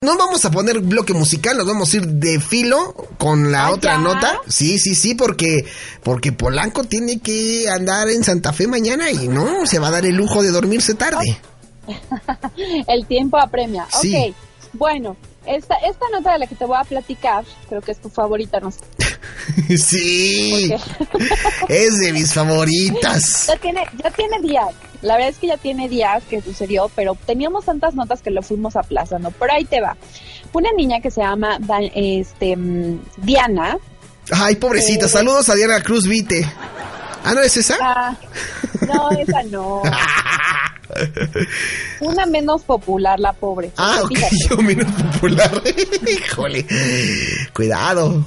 No vamos a poner bloque musical, nos vamos a ir de filo con la ¿Ah, otra ya? nota. Sí, sí, sí, porque porque Polanco tiene que andar en Santa Fe mañana y no se va a dar el lujo de dormirse tarde. El tiempo apremia. Sí. Ok, bueno, esta, esta nota de la que te voy a platicar, creo que es tu favorita, no sé. sí, es de mis favoritas. Ya tiene, ya tiene días. La verdad es que ya tiene días que sucedió, pero teníamos tantas notas que lo fuimos aplazando. Pero ahí te va. Una niña que se llama este, mm, Diana. Ay, pobrecita, Eh. saludos a Diana Cruz Vite. Ah, ¿no es esa? Ah, no, esa no. Una menos popular, la pobre. Ah, ok, yo menos popular. Híjole, cuidado.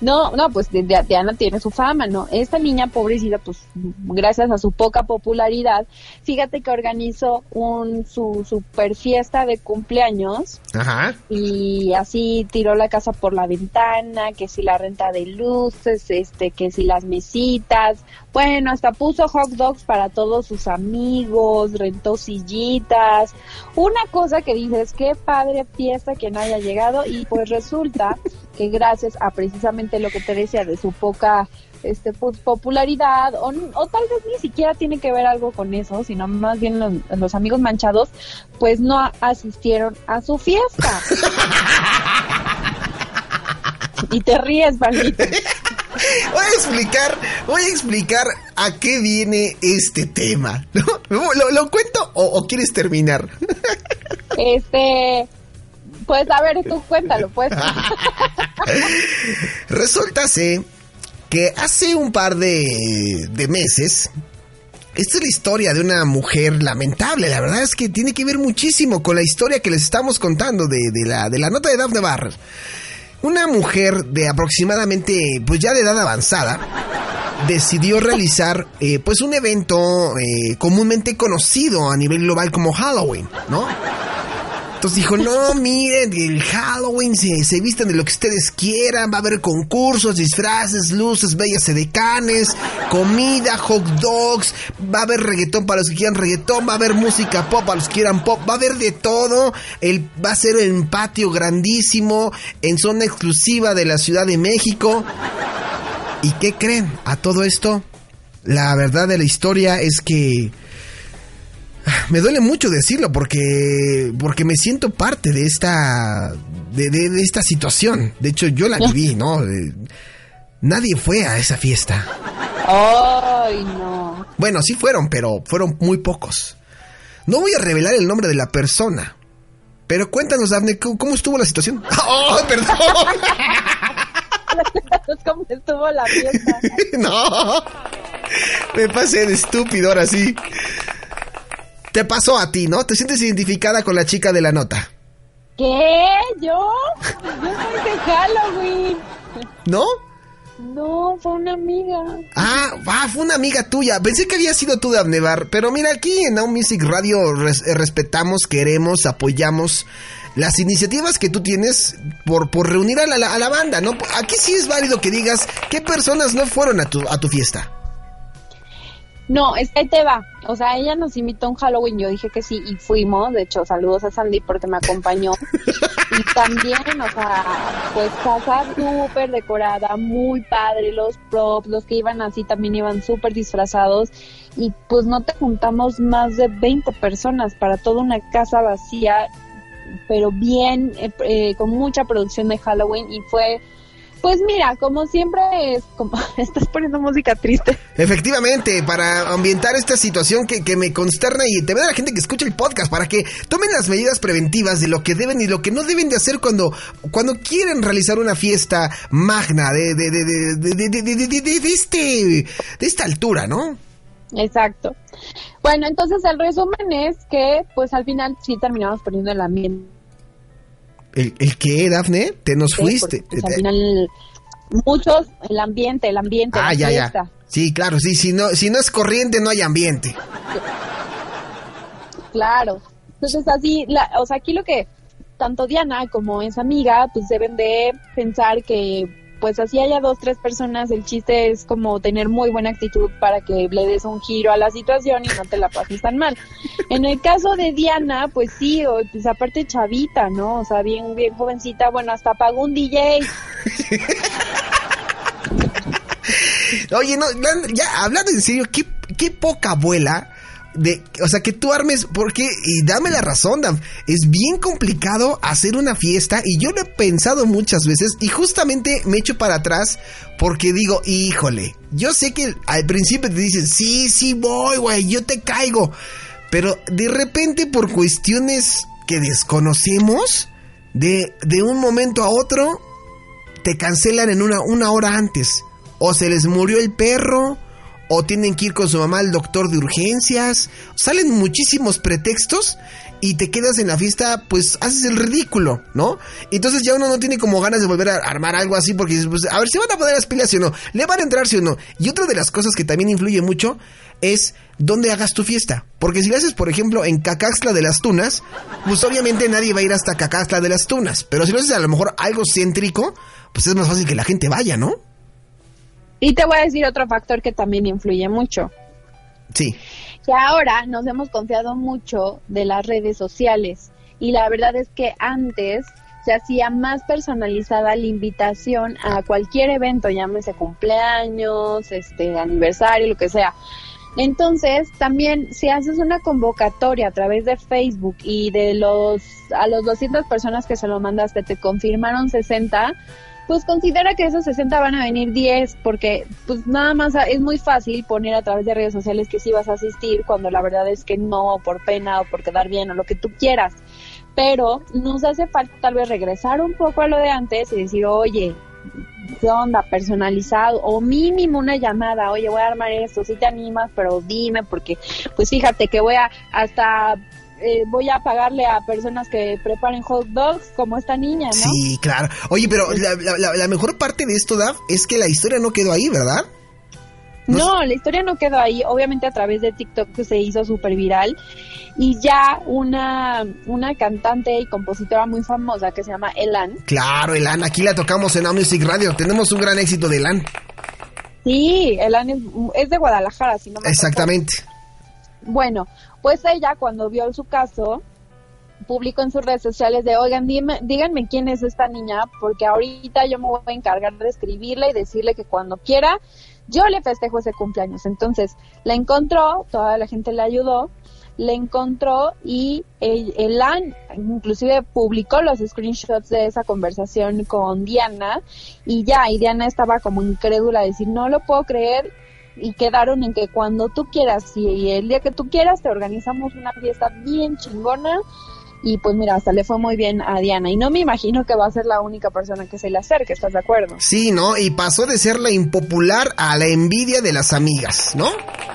No, no, pues Diana tiene su fama, ¿no? Esta niña pobrecita, pues gracias a su poca popularidad, fíjate que organizó un su super fiesta de cumpleaños Ajá. y así tiró la casa por la ventana, que si la renta de luces, este, que si las mesitas, bueno, hasta puso hot dogs para todos sus amigos, rentó sillitas, una cosa que dices, qué padre fiesta que no haya llegado y pues resulta que gracias a precisamente lo que te decía de su poca este pues, popularidad o, o tal vez ni siquiera tiene que ver algo con eso, sino más bien los, los amigos manchados pues no asistieron a su fiesta. y te ríes, Pablito. Voy a explicar, voy a explicar a qué viene este tema. ¿no? ¿Lo, lo cuento o, o quieres terminar? Este, pues a ver, tú cuéntalo, pues. Resulta ser que hace un par de, de meses, esta es la historia de una mujer lamentable. La verdad es que tiene que ver muchísimo con la historia que les estamos contando de, de la, de la nota de Daphne Barr. Una mujer de aproximadamente, pues ya de edad avanzada, decidió realizar, eh, pues un evento eh, comúnmente conocido a nivel global como Halloween, ¿no? Entonces dijo, no, miren, el Halloween se, se de lo que ustedes quieran, va a haber concursos, disfraces, luces, bellas edecanes, comida, hot dogs, va a haber reggaetón para los que quieran reggaetón, va a haber música pop para los que quieran pop, va a haber de todo, el, va a ser en patio grandísimo, en zona exclusiva de la Ciudad de México. ¿Y qué creen? A todo esto, la verdad de la historia es que... Me duele mucho decirlo porque porque me siento parte de esta de, de- de esta situación. De hecho, yo la viví, ¿no? Eh, Nadie fue a esa fiesta. Ay, no. Bueno, sí fueron, pero fueron muy pocos. No voy a revelar el nombre de la persona. Pero cuéntanos, Daphne, ¿cómo cómo estuvo la situación? ¡Oh, perdón! Es como estuvo la fiesta. no. Me pasé de estúpido ahora sí. Te pasó a ti, ¿no? ¿Te sientes identificada con la chica de la nota? ¿Qué? ¿Yo? Yo soy de Halloween. ¿No? No, fue una amiga. Ah, ah, fue una amiga tuya. Pensé que había sido tú, Abnevar. Pero mira, aquí en Now Music Radio res- eh, respetamos, queremos, apoyamos las iniciativas que tú tienes por, por reunir a la, a la banda, ¿no? Aquí sí es válido que digas qué personas no fueron a tu, a tu fiesta. No, es que ahí te va. O sea, ella nos invitó a un Halloween, yo dije que sí y fuimos. De hecho, saludos a Sandy porque me acompañó. y también, o sea, pues casa súper decorada, muy padre, los props, los que iban así también iban súper disfrazados. Y pues no te juntamos más de 20 personas para toda una casa vacía, pero bien, eh, eh, con mucha producción de Halloween y fue... Pues mira, como siempre es como estás poniendo música triste. Efectivamente, para ambientar esta situación que, que me consterna y también a la gente que escucha el podcast para que tomen las medidas preventivas de lo que deben y lo que no deben de hacer cuando, cuando quieren realizar una fiesta magna de, de, de, de este, de esta altura, ¿no? Exacto. Bueno, entonces el resumen es que pues al final sí terminamos poniendo el ambiente ¿El, el qué, Dafne? Te nos Sí, fuiste. porque, pues, al final, muchos, el ambiente, el ambiente, ah, ya, fiesta. ya. Sí, claro, sí, si no, si no es corriente, no hay ambiente. Claro. Entonces así, la, o sea, aquí lo que tanto Diana como esa amiga, pues deben de pensar que pues así haya dos, tres personas, el chiste es como tener muy buena actitud para que le des un giro a la situación y no te la pases tan mal. En el caso de Diana, pues sí, o, pues aparte chavita, ¿no? O sea, bien, bien jovencita, bueno, hasta pagó un DJ. Oye, no, ya hablando en serio, qué, qué poca abuela. De, o sea, que tú armes, porque, y dame la razón, Dam, es bien complicado hacer una fiesta y yo lo he pensado muchas veces y justamente me echo para atrás porque digo, híjole, yo sé que al principio te dicen, sí, sí voy, güey, yo te caigo, pero de repente por cuestiones que desconocemos, de, de un momento a otro, te cancelan en una, una hora antes. O se les murió el perro, o tienen que ir con su mamá al doctor de urgencias. Salen muchísimos pretextos y te quedas en la fiesta, pues haces el ridículo, ¿no? Entonces ya uno no tiene como ganas de volver a armar algo así porque pues, a ver si van a poner las pilas sí o no, le van a entrar sí o no. Y otra de las cosas que también influye mucho es dónde hagas tu fiesta. Porque si lo haces, por ejemplo, en Cacaxtla de las Tunas, pues obviamente nadie va a ir hasta Cacaxtla de las Tunas. Pero si lo haces a lo mejor algo céntrico, pues es más fácil que la gente vaya, ¿no? Y te voy a decir otro factor que también influye mucho. Sí. que ahora nos hemos confiado mucho de las redes sociales y la verdad es que antes se hacía más personalizada la invitación a cualquier evento, llámese cumpleaños, este aniversario, lo que sea. Entonces, también si haces una convocatoria a través de Facebook y de los a los 200 personas que se lo mandaste te confirmaron 60, pues considera que esos 60 van a venir 10 porque pues nada más es muy fácil poner a través de redes sociales que sí vas a asistir cuando la verdad es que no por pena o por quedar bien o lo que tú quieras. Pero nos hace falta tal vez regresar un poco a lo de antes y decir, oye, ¿qué onda? Personalizado o mínimo una llamada, oye, voy a armar esto, si te animas, pero dime porque pues fíjate que voy a hasta eh, voy a pagarle a personas que preparen hot dogs como esta niña, ¿no? Sí, claro. Oye, pero la, la- la- mejor parte de esto, Daf, es que la historia no quedó ahí, ¿verdad? No No, la historia no quedó ahí. Obviamente a través de TikTok que se hizo súper viral. Y ya una, una cantante y compositora muy famosa que se llama Elan. Claro, Elan, aquí la tocamos en A Music Radio. Tenemos un gran éxito de Elan. Sí, Elan es, es de Guadalajara, si no me Exactamente. Bueno, pues ella cuando vio su caso publicó en sus redes sociales de, oigan, dime, díganme quién es esta niña, porque ahorita yo me voy a encargar de escribirle y decirle que cuando quiera, yo le festejo ese cumpleaños. Entonces, la encontró, toda la gente le ayudó, le encontró y el, Elan inclusive publicó los screenshots de esa conversación con Diana y ya, y Diana estaba como incrédula, de decir, no lo puedo creer, y quedaron en que cuando tú quieras y el día que tú quieras te organizamos una fiesta bien chingona y pues mira, hasta le fue muy bien a Diana y no me imagino que va a ser la única persona que se le acerque, ¿estás de acuerdo? Sí, ¿no? Y pasó de ser la impopular a la envidia de las amigas, ¿no?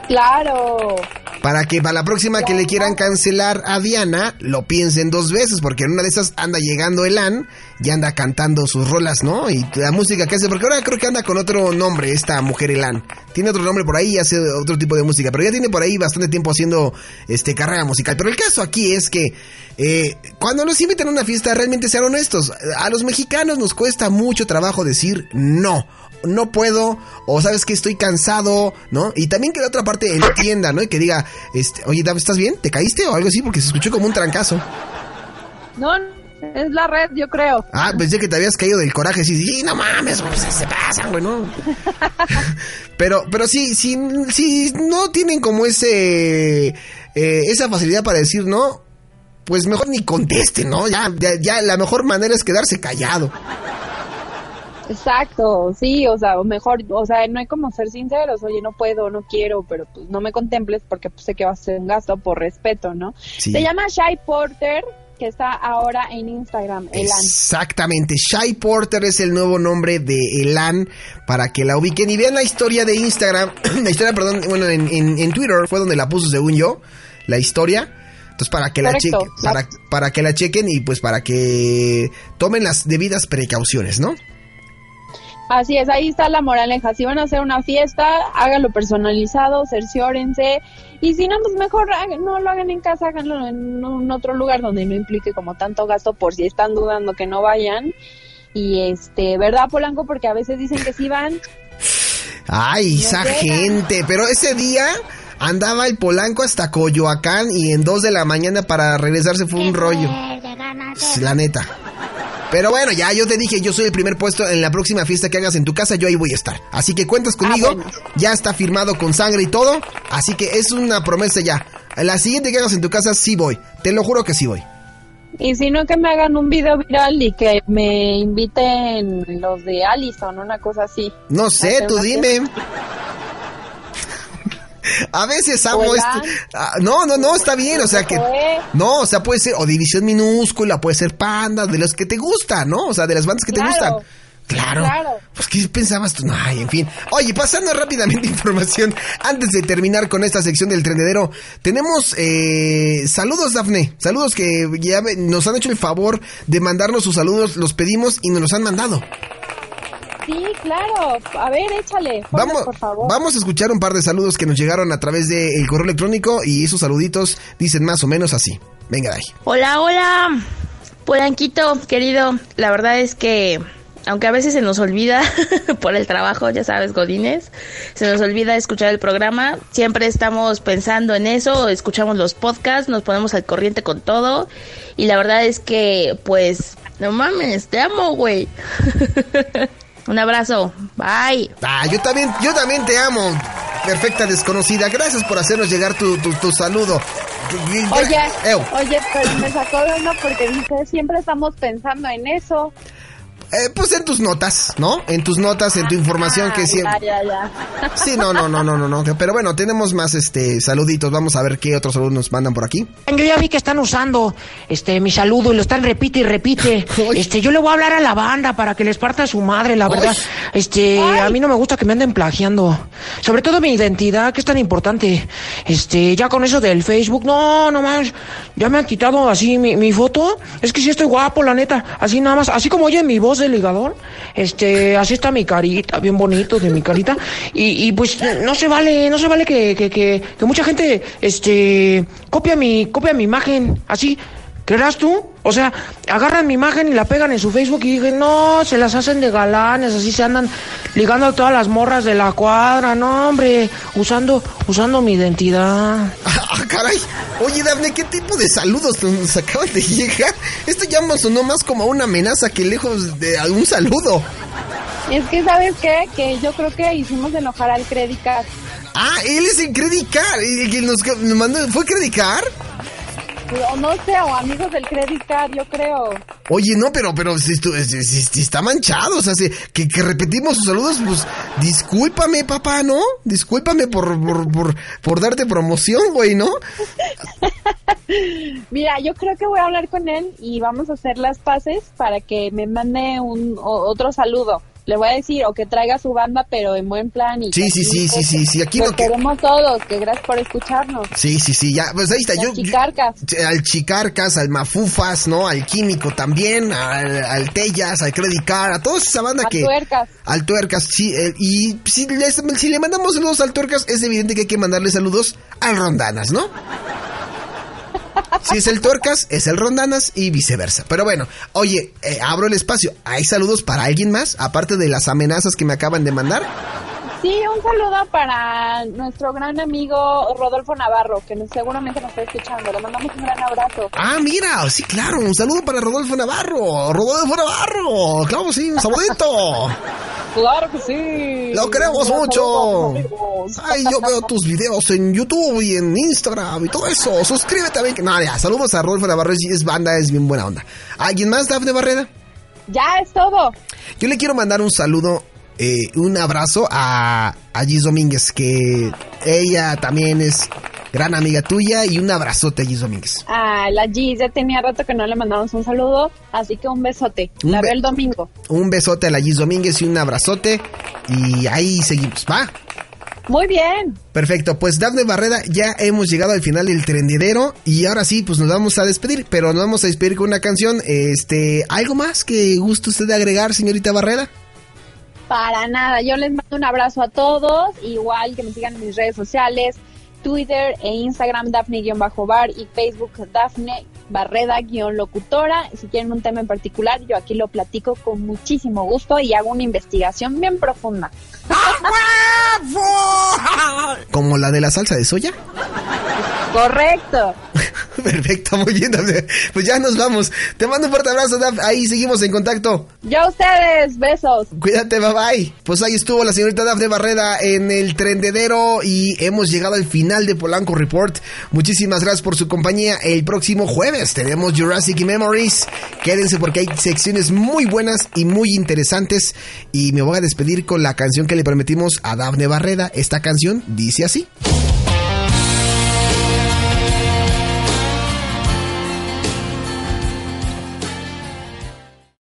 Claro, Para que para la próxima que le quieran cancelar a Diana, lo piensen dos veces, porque en una de esas anda llegando Elan y anda cantando sus rolas, ¿no? Y la música que hace, porque ahora creo que anda con otro nombre esta mujer Elan. Tiene otro nombre por ahí y hace otro tipo de música, pero ya tiene por ahí bastante tiempo haciendo este carrera musical. Pero el caso aquí es que eh, cuando nos invitan a una fiesta, realmente sean honestos. A los mexicanos nos cuesta mucho trabajo decir no no puedo, o sabes que estoy cansado, ¿no? Y también que la otra parte entienda, ¿no? Y que diga, este, oye, ¿estás bien? ¿Te caíste o algo así? Porque se escuchó como un trancazo. no, es la red, yo creo. Ah, pensé que te habías caído del coraje, sí, sí, no mames, pues, se pasan, güey, ¿no? pero, pero sí, sí, sí, no tienen como ese, eh, esa facilidad para decir no, pues mejor ni contesten, ¿no? Ya, ya, ya, la mejor manera es quedarse callado. Exacto, sí, o sea, o mejor, o sea, no hay como ser sinceros, oye, no puedo, no quiero, pero pues no me contemples porque pues, sé que va a ser un gasto por respeto, ¿no? Sí. Se llama Shy Porter, que está ahora en Instagram, Elan. Exactamente, Shy Porter es el nuevo nombre de Elan para que la ubiquen y vean la historia de Instagram, la historia, perdón, bueno, en, en- en Twitter fue donde la puso según yo, la historia. Entonces, para que la chequen, para, para que la chequen y pues para que tomen las debidas precauciones, ¿no? Así es, ahí está la moraleja. Si van a hacer una fiesta, háganlo personalizado, cerciórense. Y si no, pues mejor hagan- no lo hagan en casa, háganlo en un otro lugar donde no implique como tanto gasto por si están dudando que no vayan. Y este, ¿verdad, Polanco? Porque a veces dicen que sí van. Ay, No esa gente. Pero ese día andaba el Polanco hasta Coyoacán y en dos de la mañana para regresarse fue un rollo. La neta. Pero bueno, ya yo te dije, yo soy el primer puesto en la próxima fiesta que hagas en tu casa, yo ahí voy a estar. Así que cuentas conmigo, Ah, bueno. ya está firmado con sangre y todo, así que es una promesa ya. La siguiente que hagas en tu casa sí voy, te lo juro que sí voy. Y si no, que me hagan un video viral y que me inviten los de Allison, una cosa así. No sé, tú dime. A veces hago esto. Ah, no, no, no, está bien, o sea que. Fue. No, o sea, puede ser o división minúscula, puede ser panda, de los que te gustan, ¿no? O sea, de las bandas que te gustan. Claro. Claro. Pues, ¿qué pensabas tú? No, ay, en fin. Oye, pasando rápidamente información, antes de terminar con esta sección del trendedero, tenemos eh, saludos, Dafne. Saludos que ya nos han hecho el favor de mandarnos sus saludos, los pedimos y nos los han mandado. Sí, claro. A ver, échale. Vamos, por favor. vamos a escuchar un par de saludos que nos llegaron a través del correo electrónico y esos saluditos dicen más o menos así. Venga, de ahí. Hola, hola, Polanquito, querido. La verdad es que, aunque a veces se nos olvida por el trabajo, ya sabes, Godines, se nos olvida escuchar el programa. Siempre estamos pensando en eso, escuchamos los podcasts, nos ponemos al corriente con todo. Y la verdad es que, pues, no mames, te amo, güey. Un abrazo, bye. Ah, yo también, yo también te amo, perfecta desconocida. Gracias por hacernos llegar tu, tu, tu saludo. Oye, Ew. oye, pues me sacó de uno porque dice, siempre estamos pensando en eso. Eh, pues en tus notas, ¿no? En tus notas, en tu información Ah, que siempre... Ya, ya, ya. Sí, no, no, no, no, no, no. Pero bueno, tenemos más este saluditos. Vamos a ver qué otros saludos nos mandan por aquí. Yo ya vi que están usando este mi saludo y lo están repite y repite. Este, yo le voy a hablar a la banda para que les parta su madre, la verdad. Este, a mí no me gusta que me anden plagiando. Sobre todo mi identidad, que es tan importante. Este, ya con eso del Facebook, no, no más. Ya me han quitado así mi, mi foto. Es que sí estoy guapo, la neta. Así nada más, así como oye mi voz de ligador. Este, así está mi carita, bien bonito de mi carita. Y, y pues no se vale, no se vale que, que, que, que mucha gente, este, copia mi, copia mi imagen, así. ¿Creerás tú? O sea, agarran mi imagen y la pegan en su Facebook y dicen, no, se las hacen de galanes, así se andan ligando a todas las morras de la cuadra, no, hombre, usando, usando mi identidad. Ah, caray. Oye, Dafne, ¿qué tipo de saludos nos acaban de llegar? Esto ya me sonó más como una amenaza que lejos de un saludo. Es que, ¿sabes qué? Que yo creo que hicimos enojar al Credit Card. Ah, él es el Credit Card. El que nos, mandó, ¿Fue Credit Card? O no sé, o amigos del Credit Card, yo creo. Oye, no, pero, pero si, estu- si- si- si está manchado, o sea, que, que repetimos sus saludos, pues discúlpame, papá, ¿no? Discúlpame por, por, por, por darte promoción, güey, ¿no? Mira, yo creo que voy a hablar con él y vamos a hacer las paces para que me mande un o- otro saludo. Le voy a decir, o que traiga su banda, pero en buen plan. Y Sí, sí, sí, sí, sí, sí, aquí lo que- queremos todos, que gracias por escucharnos. Sí, sí, sí, ya, pues ahí está. Yo, yo- chicarcas. al Chicarcas, al Mafufas, ¿no? Al Químico también, al, al Tellas, al Credit Card, a toda esa banda que... tuercas. Al Tuercas, sí, eh, y si, les- si le mandamos saludos al Tuercas, es evidente que hay que mandarle saludos al Rondanas, ¿no? Si es el Tuercas, es el Rondanas y viceversa. Pero bueno, oye, eh, abro el espacio. ¿Hay saludos para alguien más? Aparte de las amenazas que me acaban de mandar. Sí, un saludo para nuestro gran amigo Rodolfo Navarro, que seguramente nos está escuchando. Le mandamos un gran abrazo. Ah, mira, sí, claro, un saludo para Rodolfo Navarro. Rodolfo Navarro, claro, sí, un saludito. Claro que sí. Lo queremos mucho. a. Ay, yo veo tus videos en YouTube y en Instagram y todo eso. Suscríbete también. No, ya, saludos a Rodolfo Navarro, es banda, es bien buena onda. ¿Alguien más, Dafne Barrera? Ya es todo. Yo le quiero mandar un saludo, eh, un abrazo a, a Gis Domínguez, que ella también es gran amiga tuya y un abrazote a Gis Domínguez. A la G, ya tenía rato que no le mandamos un saludo, así que un besote. Un la be- el domingo. Un besote a la Gis Domínguez y un abrazote y ahí seguimos, ¿va? Muy bien. Perfecto, pues Dafne Barreda, ya hemos llegado al final del trendidero y ahora sí, pues nos vamos a despedir, pero nos vamos a despedir con una canción. Este, ¿algo más que guste usted de agregar, señorita Barreda? Para nada, yo les mando un abrazo a todos, igual que me sigan en mis redes sociales, Twitter e Instagram Dafne-bar y Facebook Dafne Barreda-locutora. Si quieren un tema en particular, yo aquí lo platico con muchísimo gusto y hago una investigación bien profunda. ¿Como la de la salsa de soya? Correcto. Perfecto, muy bien, Pues ya nos vamos. Te mando un fuerte abrazo, Daf. Ahí seguimos en contacto. Yo a ustedes, besos. Cuídate, bye bye. Pues ahí estuvo la señorita Dafne Barreda en el trendedero y hemos llegado al final de Polanco Report. Muchísimas gracias por su compañía. El próximo jueves tenemos Jurassic Memories. Quédense porque hay secciones muy buenas y muy interesantes. Y me voy a despedir con la canción que le prometimos a Dafne Barreda. Esta canción dice así.